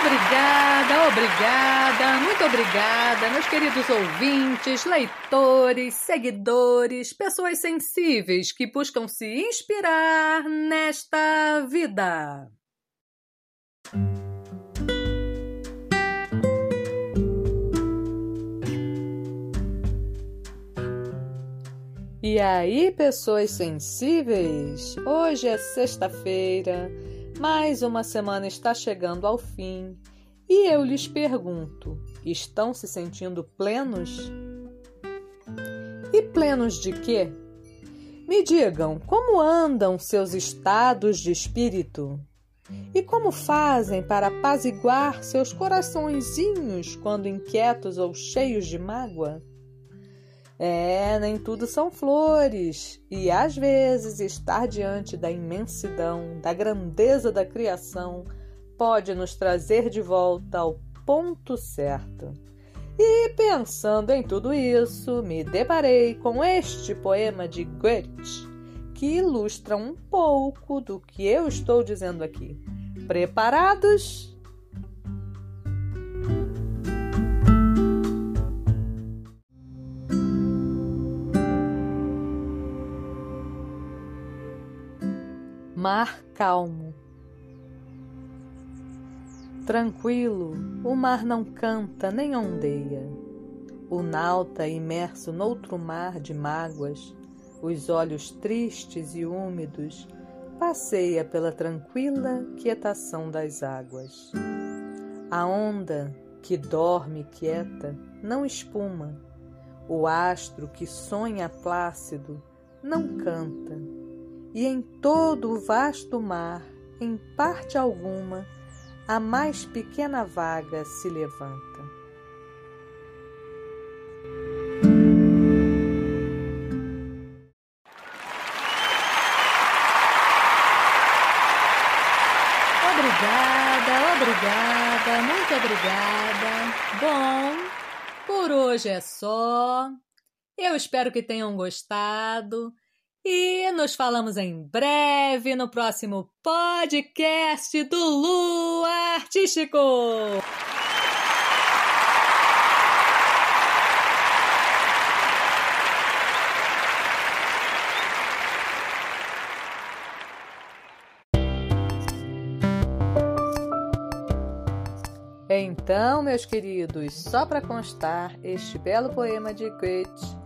Obrigada, obrigada, muito obrigada, meus queridos ouvintes, leitores, seguidores, pessoas sensíveis que buscam se inspirar nesta vida. E aí, pessoas sensíveis? Hoje é sexta-feira, mais uma semana está chegando ao fim e eu lhes pergunto: estão se sentindo plenos? E plenos de quê? Me digam como andam seus estados de espírito? E como fazem para apaziguar seus coraçõezinhos quando inquietos ou cheios de mágoa? É, nem tudo são flores, e às vezes estar diante da imensidão, da grandeza da criação, pode nos trazer de volta ao ponto certo. E pensando em tudo isso, me deparei com este poema de Goethe, que ilustra um pouco do que eu estou dizendo aqui. Preparados? Mar calmo. Tranquilo, o mar não canta nem ondeia. O nauta imerso noutro mar de mágoas, os olhos tristes e úmidos, passeia pela tranquila quietação das águas. A onda, que dorme quieta, não espuma. O astro que sonha plácido não canta e em todo o vasto mar, em parte alguma, a mais pequena vaga se levanta. Obrigada, obrigada, muito obrigada. Bom, por hoje é só. Eu espero que tenham gostado. E nos falamos em breve no próximo podcast do Lu Artístico. Então, meus queridos, só para constar, este belo poema de Goethe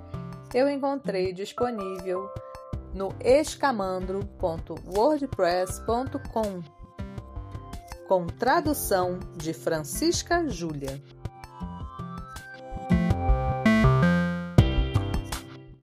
eu encontrei disponível no escamandro.wordpress.com com tradução de Francisca Júlia.